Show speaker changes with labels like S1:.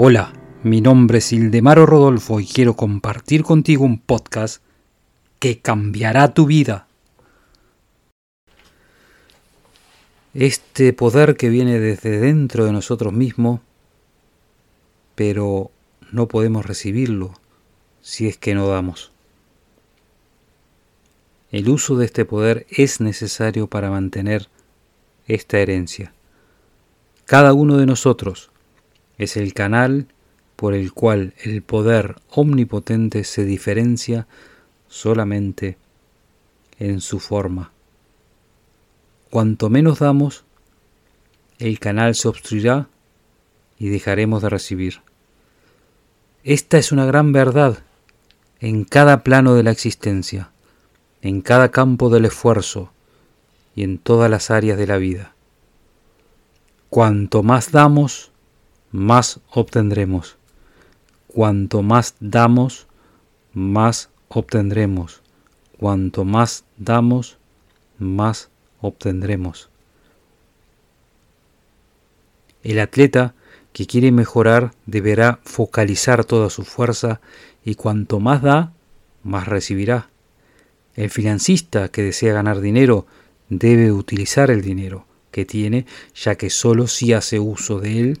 S1: Hola, mi nombre es Ildemaro Rodolfo y quiero compartir contigo un podcast que cambiará tu vida. Este poder que viene desde dentro de nosotros mismos, pero no podemos recibirlo si es que no damos. El uso de este poder es necesario para mantener esta herencia. Cada uno de nosotros es el canal por el cual el poder omnipotente se diferencia solamente en su forma. Cuanto menos damos, el canal se obstruirá y dejaremos de recibir. Esta es una gran verdad en cada plano de la existencia, en cada campo del esfuerzo y en todas las áreas de la vida. Cuanto más damos, más obtendremos. Cuanto más damos, más obtendremos. Cuanto más damos, más obtendremos. El atleta que quiere mejorar deberá focalizar toda su fuerza y cuanto más da, más recibirá. El financista que desea ganar dinero debe utilizar el dinero que tiene, ya que sólo si hace uso de él